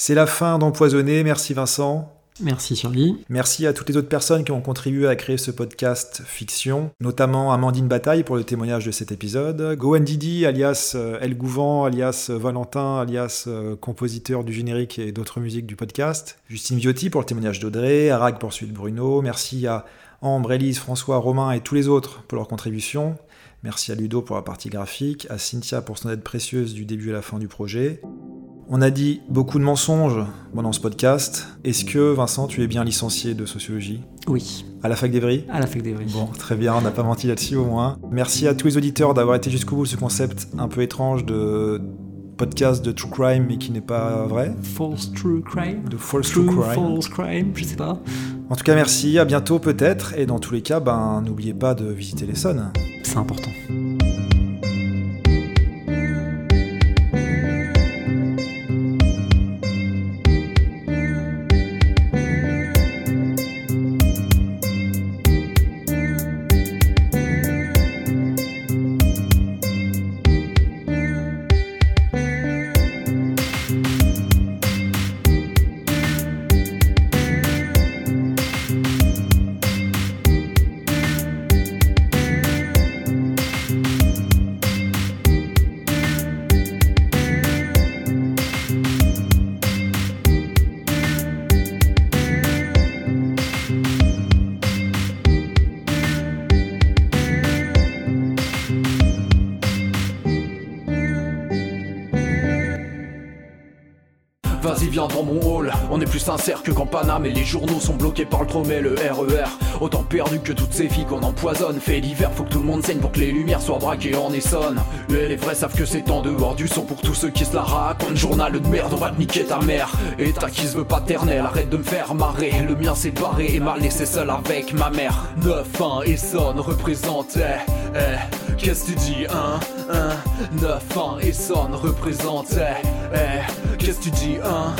C'est la fin d'Empoisonné. Merci Vincent. Merci Charlie. Merci à toutes les autres personnes qui ont contribué à créer ce podcast fiction, notamment Amandine Bataille pour le témoignage de cet épisode, Gohan Didi alias euh, El Gouvent, alias euh, Valentin, alias euh, compositeur du générique et d'autres musiques du podcast, Justine Viotti pour le témoignage d'Audrey, Arag pour celui de Bruno, merci à Ambre, Elise, François, Romain et tous les autres pour leur contribution. Merci à Ludo pour la partie graphique, à Cynthia pour son aide précieuse du début à la fin du projet. On a dit beaucoup de mensonges pendant ce podcast. Est-ce que, Vincent, tu es bien licencié de sociologie? Oui. À la fac d'Evry À la fac d'Evry. Bon, très bien, on n'a pas menti là-dessus au moins. Merci à tous les auditeurs d'avoir été jusqu'au bout de ce concept un peu étrange de podcast de true crime mais qui n'est pas vrai. False true crime De false true, crime. False crime, je sais pas. En tout cas, merci, à bientôt peut-être, et dans tous les cas, ben, n'oubliez pas de visiter les Sons. C'est important. Vas-y viens dans mon hall, on est plus sincère que quand Paname et les journaux sont bloqués par le tromé, le RER Autant perdu que toutes ces filles qu'on empoisonne. Fait l'hiver, faut que tout le monde saigne pour que les lumières soient braquées en Essonne. Et les vrais savent que c'est en dehors du son. Pour tous ceux qui se la racontent Journal de merde, on va te niquer ta mère. Et ta qui se veut paternelle, arrête de me faire marrer. Le mien c'est barré et mal laissé seul avec ma mère. 9-1 Essonne représente, eh, eh Qu'est-ce que tu dis, hein, hein? 9-1 Essonne représente, eh, eh Qu'est-ce que tu dis, hein?